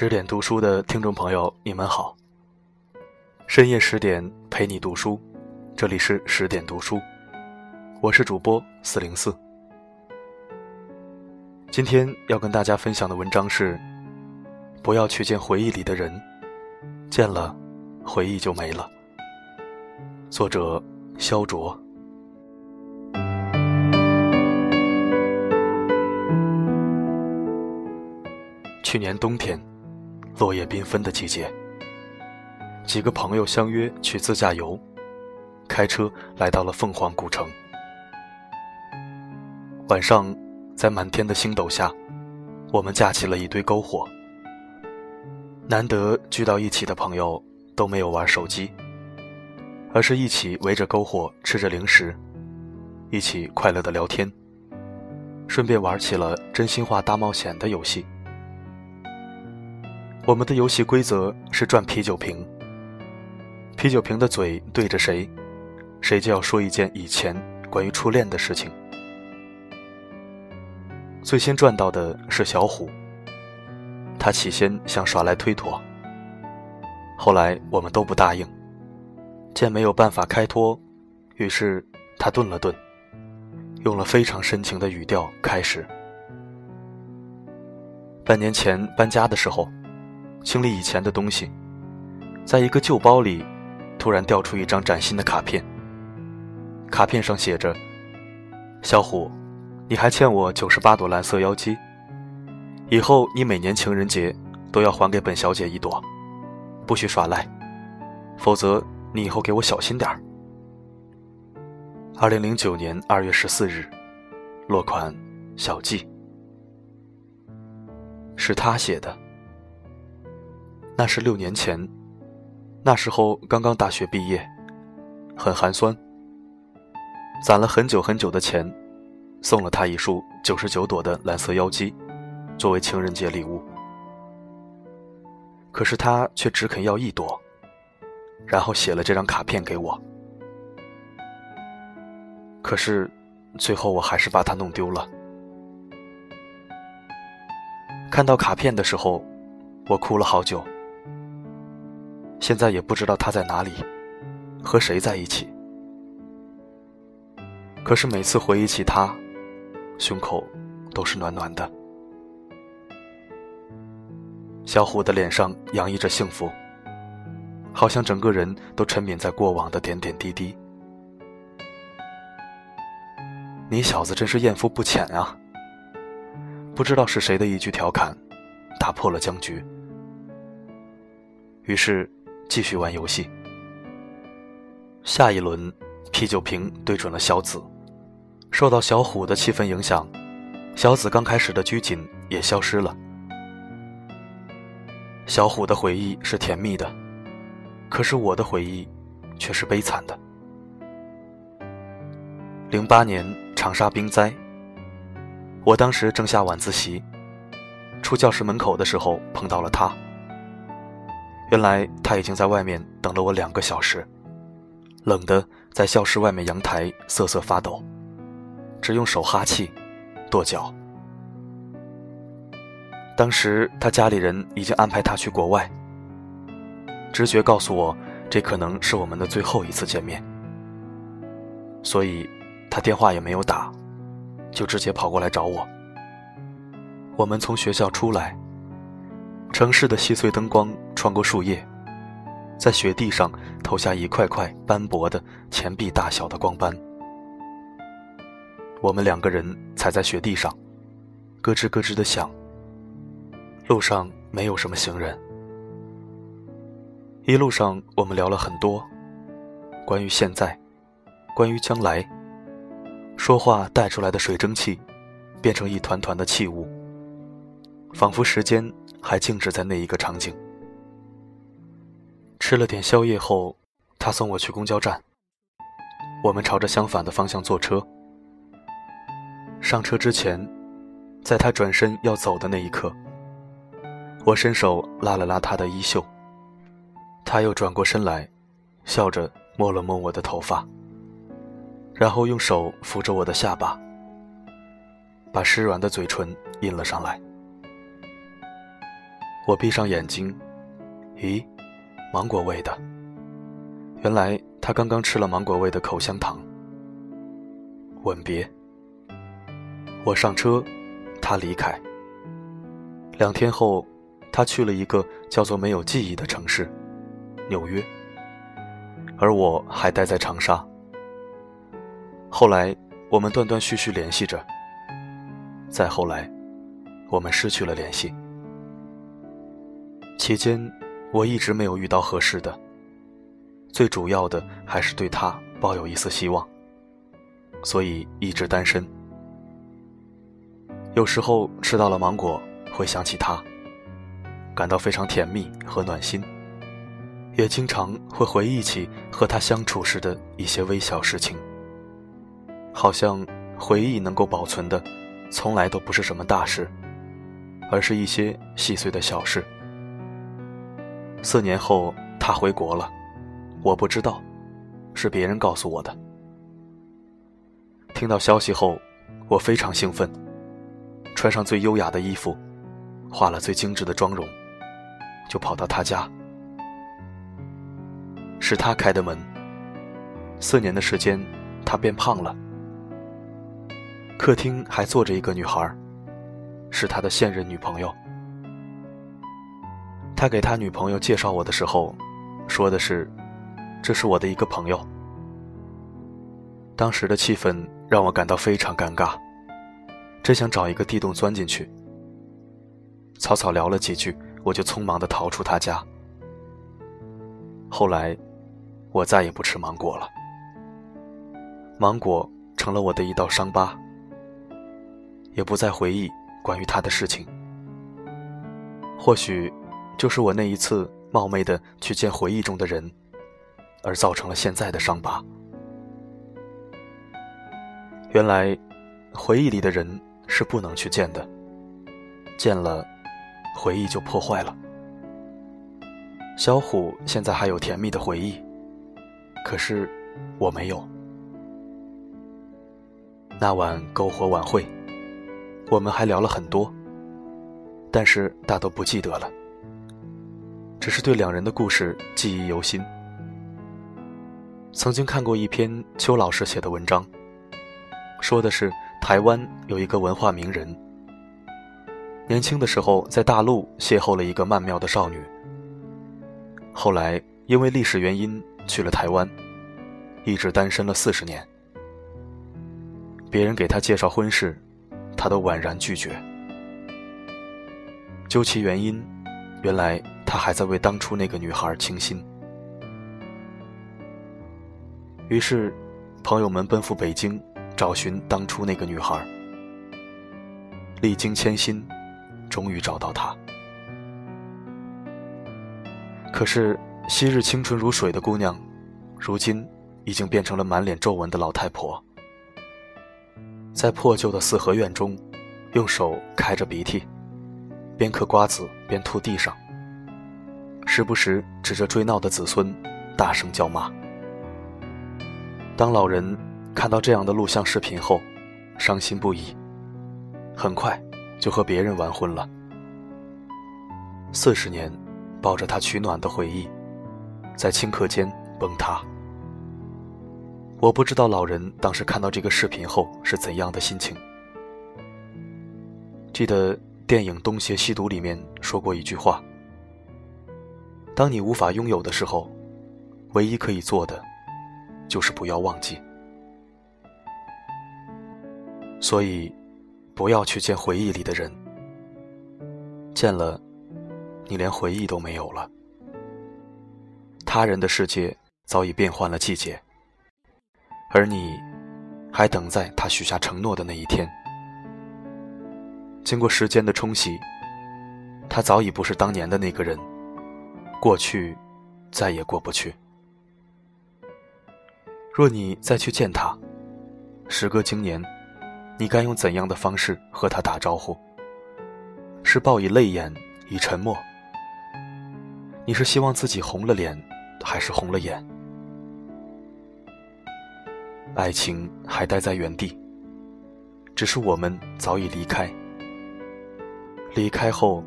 十点读书的听众朋友，你们好。深夜十点陪你读书，这里是十点读书，我是主播四零四。今天要跟大家分享的文章是：不要去见回忆里的人，见了，回忆就没了。作者：肖卓。去年冬天，落叶缤纷的季节，几个朋友相约去自驾游，开车来到了凤凰古城。晚上，在满天的星斗下，我们架起了一堆篝火。难得聚到一起的朋友都没有玩手机，而是一起围着篝火吃着零食，一起快乐的聊天，顺便玩起了真心话大冒险的游戏。我们的游戏规则是转啤酒瓶，啤酒瓶的嘴对着谁，谁就要说一件以前关于初恋的事情。最先转到的是小虎，他起先想耍赖推脱，后来我们都不答应，见没有办法开脱，于是他顿了顿，用了非常深情的语调开始：半年前搬家的时候。清理以前的东西，在一个旧包里，突然掉出一张崭新的卡片。卡片上写着：“小虎，你还欠我九十八朵蓝色妖姬，以后你每年情人节都要还给本小姐一朵，不许耍赖，否则你以后给我小心点儿。”二零零九年二月十四日，落款小季，是他写的。那是六年前，那时候刚刚大学毕业，很寒酸。攒了很久很久的钱，送了他一束九十九朵的蓝色妖姬，作为情人节礼物。可是他却只肯要一朵，然后写了这张卡片给我。可是，最后我还是把它弄丢了。看到卡片的时候，我哭了好久。现在也不知道他在哪里，和谁在一起。可是每次回忆起他，胸口都是暖暖的。小虎的脸上洋溢着幸福，好像整个人都沉湎在过往的点点滴滴。你小子真是艳福不浅啊！不知道是谁的一句调侃，打破了僵局。于是。继续玩游戏。下一轮，啤酒瓶对准了小紫，受到小虎的气氛影响，小紫刚开始的拘谨也消失了。小虎的回忆是甜蜜的，可是我的回忆却是悲惨的。零八年长沙冰灾，我当时正下晚自习，出教室门口的时候碰到了他。原来他已经在外面等了我两个小时，冷的在教室外面阳台瑟瑟发抖，只用手哈气、跺脚。当时他家里人已经安排他去国外，直觉告诉我，这可能是我们的最后一次见面，所以他电话也没有打，就直接跑过来找我。我们从学校出来。城市的细碎灯光穿过树叶，在雪地上投下一块块斑驳的钱币大小的光斑。我们两个人踩在雪地上，咯吱咯吱的响。路上没有什么行人。一路上我们聊了很多，关于现在，关于将来。说话带出来的水蒸气，变成一团团的气雾，仿佛时间。还静止在那一个场景。吃了点宵夜后，他送我去公交站。我们朝着相反的方向坐车。上车之前，在他转身要走的那一刻，我伸手拉了拉他的衣袖。他又转过身来，笑着摸了摸我的头发，然后用手扶着我的下巴，把湿软的嘴唇印了上来。我闭上眼睛，咦，芒果味的。原来他刚刚吃了芒果味的口香糖。吻别。我上车，他离开。两天后，他去了一个叫做没有记忆的城市——纽约，而我还待在长沙。后来，我们断断续续联系着。再后来，我们失去了联系。期间，我一直没有遇到合适的。最主要的还是对他抱有一丝希望，所以一直单身。有时候吃到了芒果，会想起他，感到非常甜蜜和暖心，也经常会回忆起和他相处时的一些微小事情。好像回忆能够保存的，从来都不是什么大事，而是一些细碎的小事。四年后，他回国了，我不知道，是别人告诉我的。听到消息后，我非常兴奋，穿上最优雅的衣服，化了最精致的妆容，就跑到他家。是他开的门。四年的时间，他变胖了。客厅还坐着一个女孩，是他的现任女朋友。他给他女朋友介绍我的时候，说的是：“这是我的一个朋友。”当时的气氛让我感到非常尴尬，真想找一个地洞钻进去。草草聊了几句，我就匆忙的逃出他家。后来，我再也不吃芒果了，芒果成了我的一道伤疤。也不再回忆关于他的事情。或许，就是我那一次冒昧的去见回忆中的人，而造成了现在的伤疤。原来，回忆里的人是不能去见的，见了，回忆就破坏了。小虎现在还有甜蜜的回忆，可是我没有。那晚篝火晚会。我们还聊了很多，但是大都不记得了，只是对两人的故事记忆犹新。曾经看过一篇邱老师写的文章，说的是台湾有一个文化名人，年轻的时候在大陆邂逅了一个曼妙的少女，后来因为历史原因去了台湾，一直单身了四十年，别人给他介绍婚事。他都婉然拒绝。究其原因，原来他还在为当初那个女孩倾心。于是，朋友们奔赴北京，找寻当初那个女孩。历经千辛，终于找到她。可是，昔日清纯如水的姑娘，如今已经变成了满脸皱纹的老太婆。在破旧的四合院中，用手开着鼻涕，边嗑瓜子边吐地上，时不时指着追闹的子孙，大声叫骂。当老人看到这样的录像视频后，伤心不已，很快就和别人完婚了。四十年，抱着他取暖的回忆，在顷刻间崩塌。我不知道老人当时看到这个视频后是怎样的心情。记得电影《东邪西毒》里面说过一句话：“当你无法拥有的时候，唯一可以做的，就是不要忘记。”所以，不要去见回忆里的人，见了，你连回忆都没有了。他人的世界早已变换了季节。而你，还等在他许下承诺的那一天。经过时间的冲洗，他早已不是当年的那个人，过去再也过不去。若你再去见他，时隔经年，你该用怎样的方式和他打招呼？是报以泪眼，以沉默？你是希望自己红了脸，还是红了眼？爱情还待在原地，只是我们早已离开。离开后，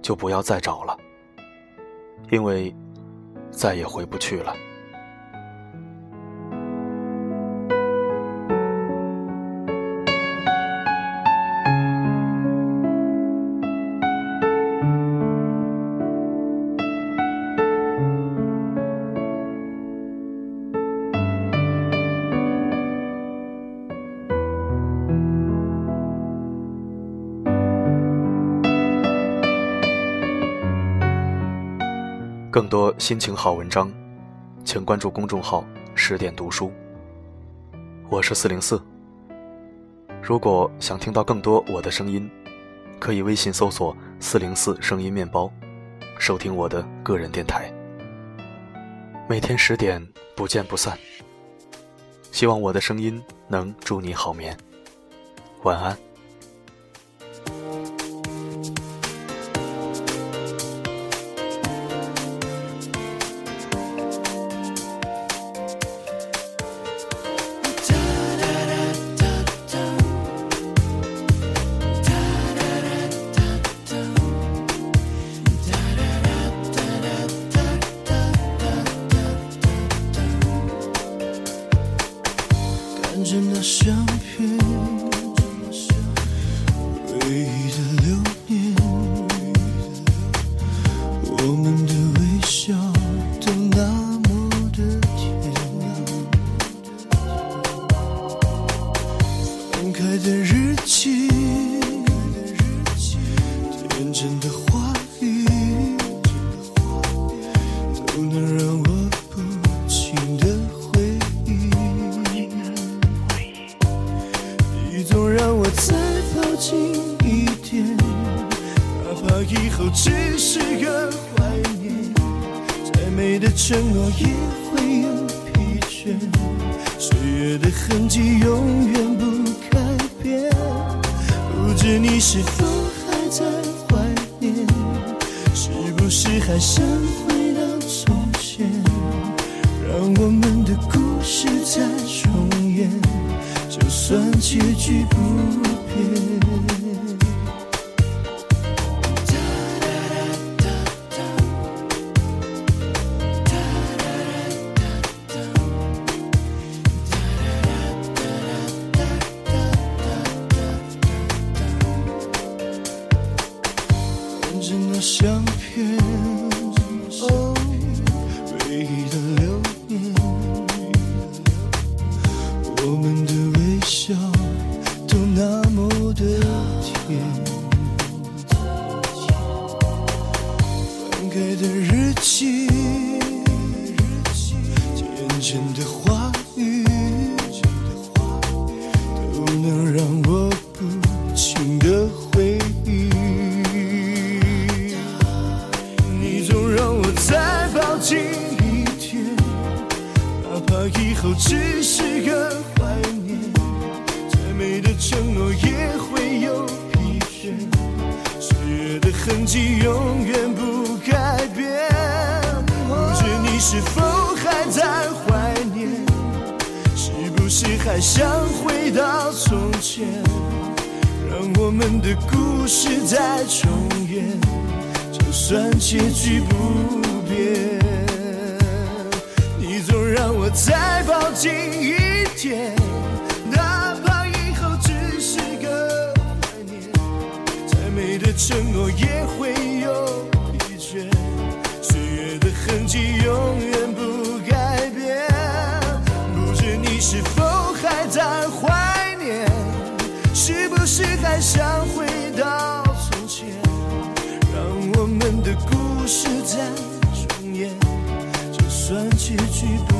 就不要再找了，因为再也回不去了。更多心情好文章，请关注公众号“十点读书”。我是四零四。如果想听到更多我的声音，可以微信搜索“四零四声音面包”，收听我的个人电台。每天十点不见不散。希望我的声音能助你好眠。晚安。天真的话语，都能让我不停的回忆。你总让我再抱紧一点，哪怕以后只是个怀念。再美的承诺也会有疲倦，岁月的痕迹永远不改变。不知你是否还在？是还想回到从前，让我们的故事再重演？就算结局不变。的话语，都能让我不停的回忆。你总让我再抱紧一天。哪怕以后只是个怀念，再美的承诺也会有疲倦，岁月的痕迹永远不改变。不知你是否还在？还想回到从前，让我们的故事再重演？就算结局不变。你总让我再抱紧一点，哪怕以后只是个怀念。再美的承诺也会有失去。